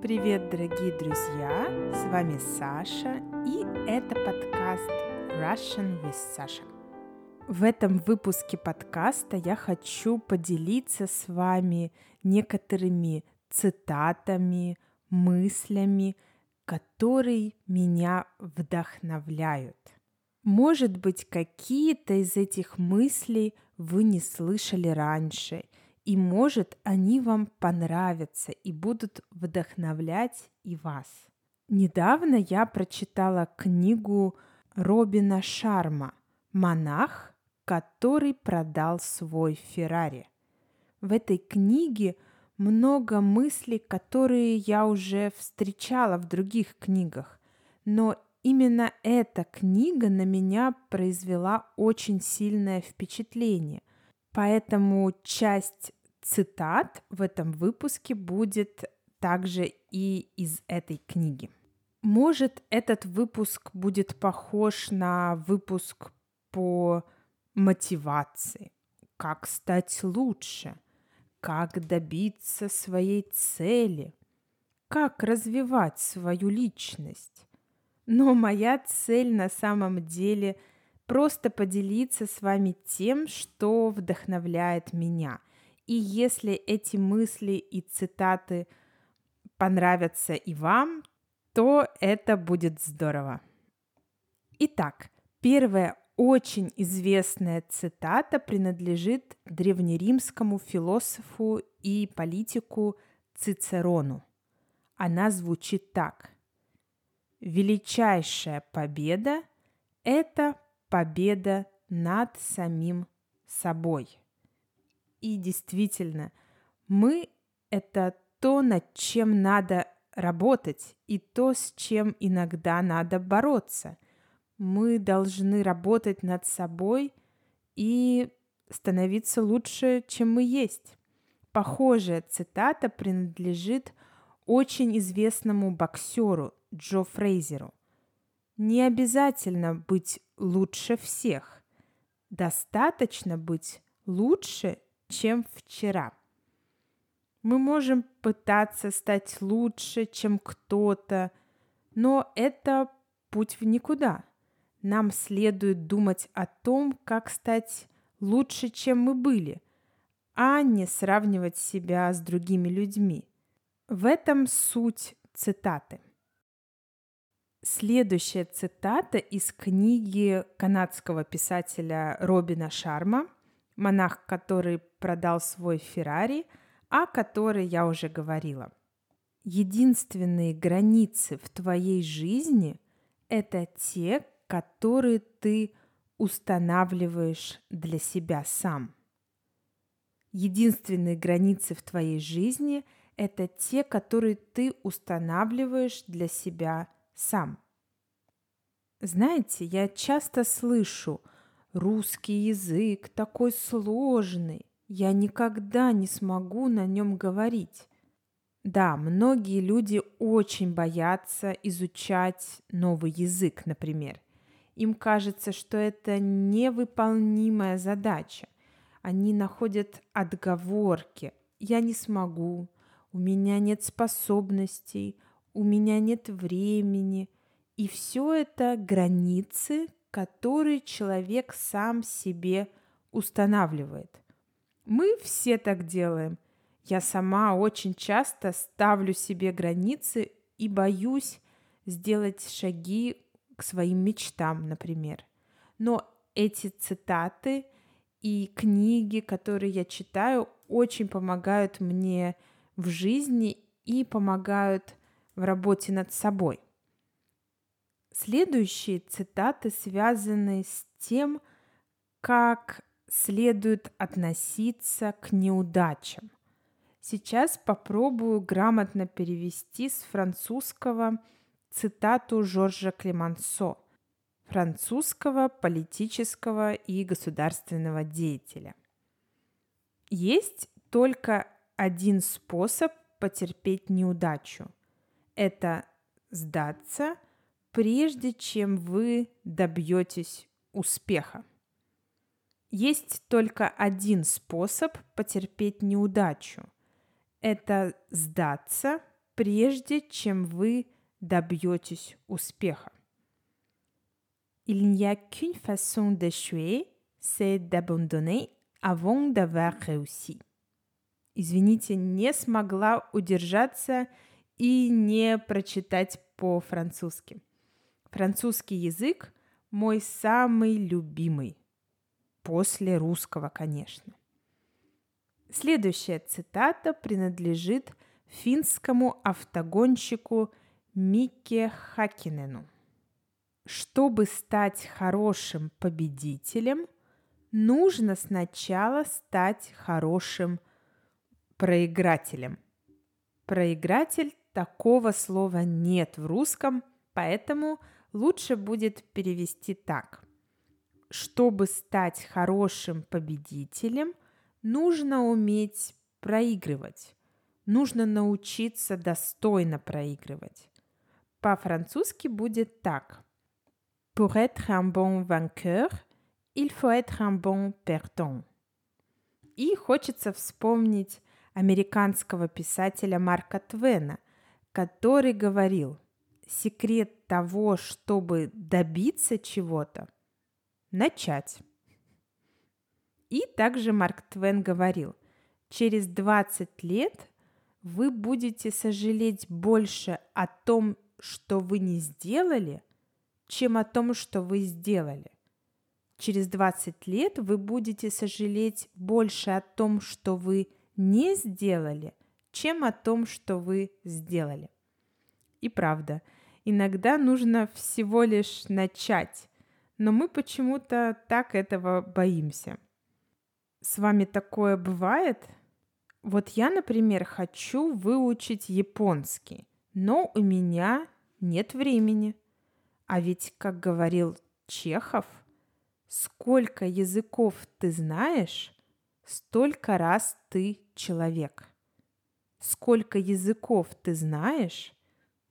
Привет, дорогие друзья! С вами Саша, и это подкаст Russian with Sasha. В этом выпуске подкаста я хочу поделиться с вами некоторыми цитатами, мыслями, которые меня вдохновляют. Может быть, какие-то из этих мыслей вы не слышали раньше – и может они вам понравятся и будут вдохновлять и вас. Недавно я прочитала книгу Робина Шарма «Монах, который продал свой Феррари». В этой книге много мыслей, которые я уже встречала в других книгах, но именно эта книга на меня произвела очень сильное впечатление. Поэтому часть цитат в этом выпуске будет также и из этой книги. Может, этот выпуск будет похож на выпуск по мотивации, как стать лучше, как добиться своей цели, как развивать свою личность. Но моя цель на самом деле просто поделиться с вами тем, что вдохновляет меня – и если эти мысли и цитаты понравятся и вам, то это будет здорово. Итак, первая очень известная цитата принадлежит древнеримскому философу и политику Цицерону. Она звучит так. Величайшая победа – это победа над самим собой. И действительно, мы — это то, над чем надо работать, и то, с чем иногда надо бороться. Мы должны работать над собой и становиться лучше, чем мы есть. Похожая цитата принадлежит очень известному боксеру Джо Фрейзеру. Не обязательно быть лучше всех. Достаточно быть лучше, чем вчера. Мы можем пытаться стать лучше, чем кто-то, но это путь в никуда. Нам следует думать о том, как стать лучше, чем мы были, а не сравнивать себя с другими людьми. В этом суть цитаты. Следующая цитата из книги канадского писателя Робина Шарма – монах, который продал свой Феррари, о которой я уже говорила. Единственные границы в твоей жизни – это те, которые ты устанавливаешь для себя сам. Единственные границы в твоей жизни – это те, которые ты устанавливаешь для себя сам. Знаете, я часто слышу – Русский язык такой сложный, я никогда не смогу на нем говорить. Да, многие люди очень боятся изучать новый язык, например. Им кажется, что это невыполнимая задача. Они находят отговорки. Я не смогу, у меня нет способностей, у меня нет времени. И все это границы, который человек сам себе устанавливает. Мы все так делаем. Я сама очень часто ставлю себе границы и боюсь сделать шаги к своим мечтам, например. Но эти цитаты и книги, которые я читаю, очень помогают мне в жизни и помогают в работе над собой. Следующие цитаты связаны с тем, как следует относиться к неудачам. Сейчас попробую грамотно перевести с французского цитату Жоржа Клемансо, французского политического и государственного деятеля. Есть только один способ потерпеть неудачу. Это сдаться – прежде чем вы добьетесь успеха. Есть только один способ потерпеть неудачу. Это сдаться, прежде чем вы добьетесь успеха. Il n'y a qu'une façon d'échouer, c'est d'abandonner avant d'avoir réussi. Извините, не смогла удержаться и не прочитать по-французски. Французский язык мой самый любимый. После русского, конечно. Следующая цитата принадлежит финскому автогонщику Микке Хакинену. Чтобы стать хорошим победителем, нужно сначала стать хорошим проигрателем. Проигратель такого слова нет в русском, поэтому лучше будет перевести так. Чтобы стать хорошим победителем, нужно уметь проигрывать. Нужно научиться достойно проигрывать. По-французски будет так. Pour être un bon vainqueur, il faut être un bon perdant. И хочется вспомнить американского писателя Марка Твена, который говорил, секрет того, чтобы добиться чего-то, начать. И также Марк Твен говорил, через 20 лет вы будете сожалеть больше о том, что вы не сделали, чем о том, что вы сделали. Через 20 лет вы будете сожалеть больше о том, что вы не сделали, чем о том, что вы сделали. И правда, иногда нужно всего лишь начать, но мы почему-то так этого боимся. С вами такое бывает? Вот я, например, хочу выучить японский, но у меня нет времени – а ведь, как говорил Чехов, сколько языков ты знаешь, столько раз ты человек. Сколько языков ты знаешь,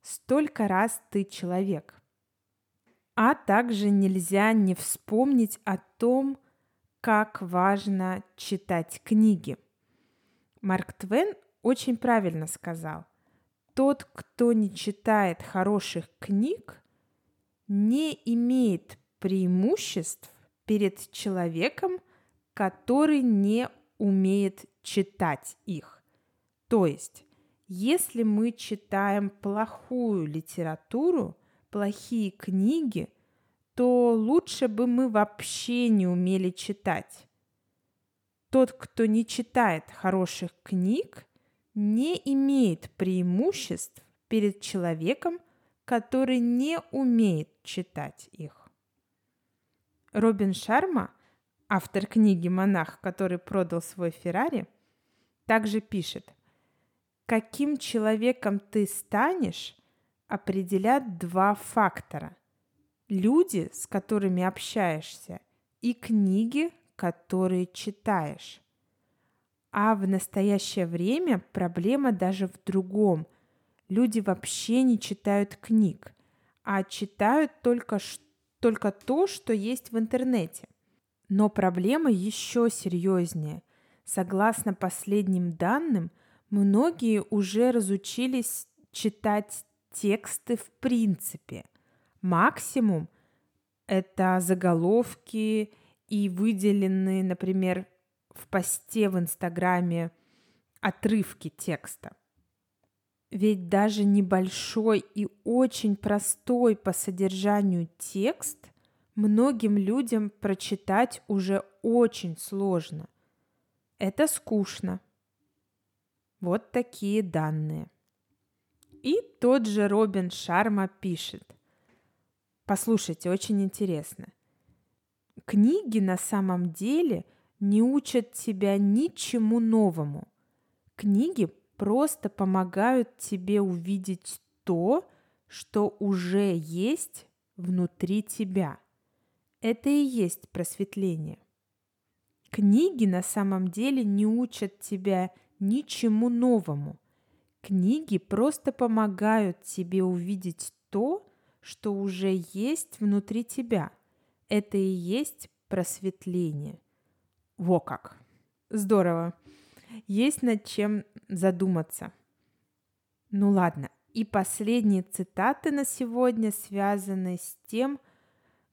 столько раз ты человек. А также нельзя не вспомнить о том, как важно читать книги. Марк Твен очень правильно сказал. Тот, кто не читает хороших книг, не имеет преимуществ перед человеком, который не умеет читать их. То есть, если мы читаем плохую литературу, плохие книги, то лучше бы мы вообще не умели читать. Тот, кто не читает хороших книг, не имеет преимуществ перед человеком, который не умеет читать их. Робин Шарма, автор книги «Монах, который продал свой Феррари», также пишет, каким человеком ты станешь, определят два фактора. Люди, с которыми общаешься, и книги, которые читаешь. А в настоящее время проблема даже в другом – люди вообще не читают книг, а читают только, только то, что есть в интернете. Но проблема еще серьезнее. Согласно последним данным, многие уже разучились читать тексты в принципе. Максимум – это заголовки и выделенные, например, в посте в Инстаграме отрывки текста. Ведь даже небольшой и очень простой по содержанию текст многим людям прочитать уже очень сложно. Это скучно. Вот такие данные. И тот же Робин Шарма пишет. Послушайте, очень интересно. Книги на самом деле не учат тебя ничему новому. Книги просто помогают тебе увидеть то, что уже есть внутри тебя. Это и есть просветление. Книги на самом деле не учат тебя ничему новому. Книги просто помогают тебе увидеть то, что уже есть внутри тебя. Это и есть просветление. Во как! Здорово! Есть над чем задуматься. Ну ладно, и последние цитаты на сегодня связаны с тем,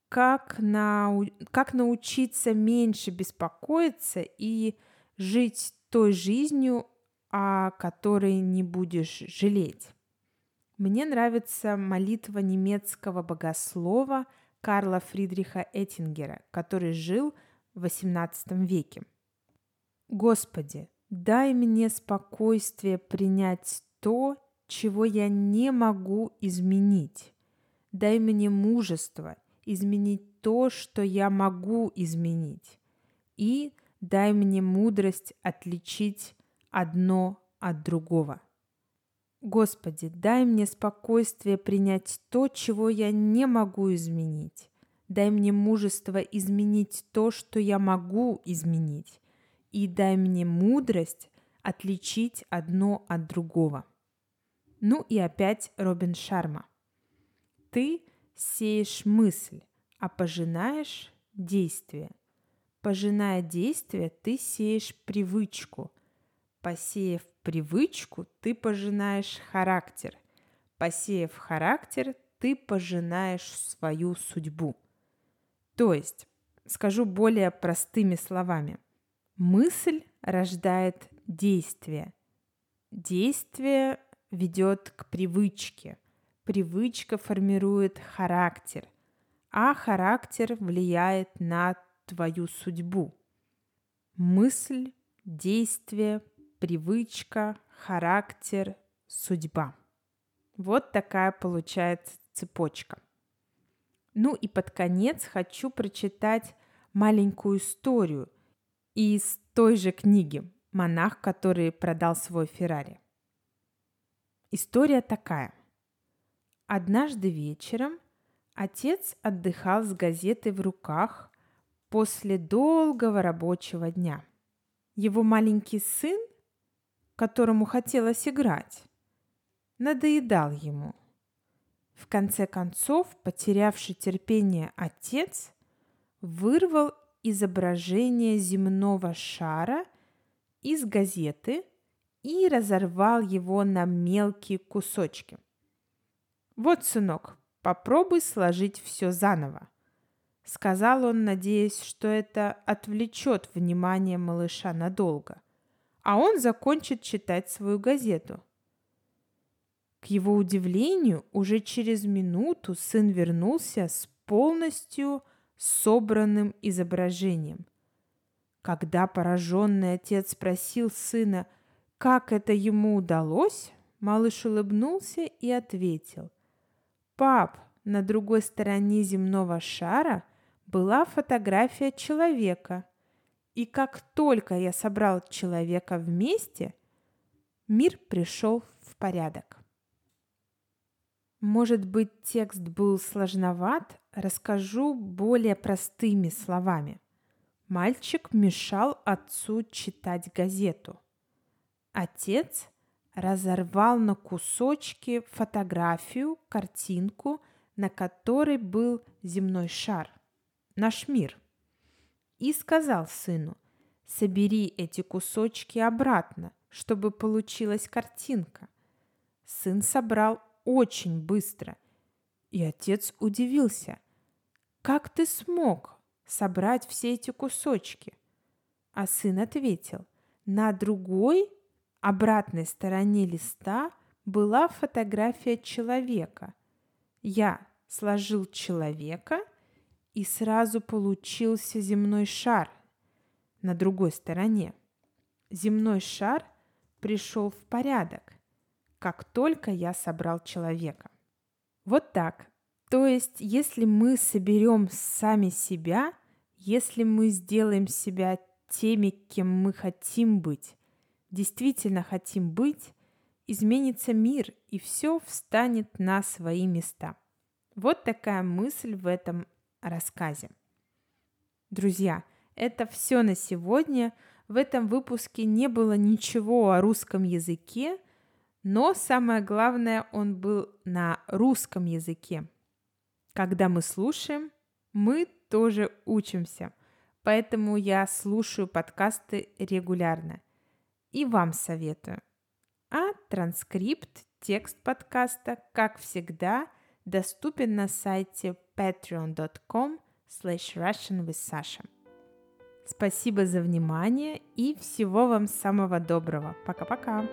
как, нау... как научиться меньше беспокоиться и жить той жизнью, о которой не будешь жалеть. Мне нравится молитва немецкого богослова Карла Фридриха Эттингера, который жил в XVIII веке. Господи, дай мне спокойствие принять то, чего я не могу изменить. Дай мне мужество изменить то, что я могу изменить. И дай мне мудрость отличить одно от другого. Господи, дай мне спокойствие принять то, чего я не могу изменить. Дай мне мужество изменить то, что я могу изменить. И дай мне мудрость отличить одно от другого. Ну и опять Робин Шарма. Ты сеешь мысль, а пожинаешь действие. Пожиная действие, ты сеешь привычку. Посеяв привычку, ты пожинаешь характер. Посеяв характер, ты пожинаешь свою судьбу. То есть, скажу более простыми словами, мысль рождает действие. Действие ведет к привычке. Привычка формирует характер, а характер влияет на твою судьбу. Мысль, действие, привычка, характер, судьба. Вот такая получается цепочка. Ну и под конец хочу прочитать маленькую историю из той же книги «Монах, который продал свой Феррари». История такая. Однажды вечером отец отдыхал с газетой в руках после долгого рабочего дня. Его маленький сын которому хотелось играть, надоедал ему. В конце концов, потерявший терпение отец вырвал изображение земного шара из газеты и разорвал его на мелкие кусочки. «Вот, сынок, попробуй сложить все заново», — сказал он, надеясь, что это отвлечет внимание малыша надолго а он закончит читать свою газету. К его удивлению, уже через минуту сын вернулся с полностью собранным изображением. Когда пораженный отец спросил сына, как это ему удалось, малыш улыбнулся и ответил. «Пап, на другой стороне земного шара была фотография человека – и как только я собрал человека вместе, мир пришел в порядок. Может быть, текст был сложноват, расскажу более простыми словами. Мальчик мешал отцу читать газету. Отец разорвал на кусочки фотографию, картинку, на которой был земной шар, наш мир – и сказал сыну, собери эти кусочки обратно, чтобы получилась картинка. Сын собрал очень быстро, и отец удивился. «Как ты смог собрать все эти кусочки?» А сын ответил, на другой, обратной стороне листа была фотография человека. Я сложил человека – и сразу получился земной шар на другой стороне. Земной шар пришел в порядок, как только я собрал человека. Вот так. То есть, если мы соберем сами себя, если мы сделаем себя теми, кем мы хотим быть, действительно хотим быть, изменится мир, и все встанет на свои места. Вот такая мысль в этом рассказе. Друзья, это все на сегодня. В этом выпуске не было ничего о русском языке, но самое главное, он был на русском языке. Когда мы слушаем, мы тоже учимся. Поэтому я слушаю подкасты регулярно. И вам советую. А транскрипт Текст подкаста, как всегда, доступен на сайте patreon.com slash Russian with Sasha. Спасибо за внимание и всего вам самого доброго. Пока-пока.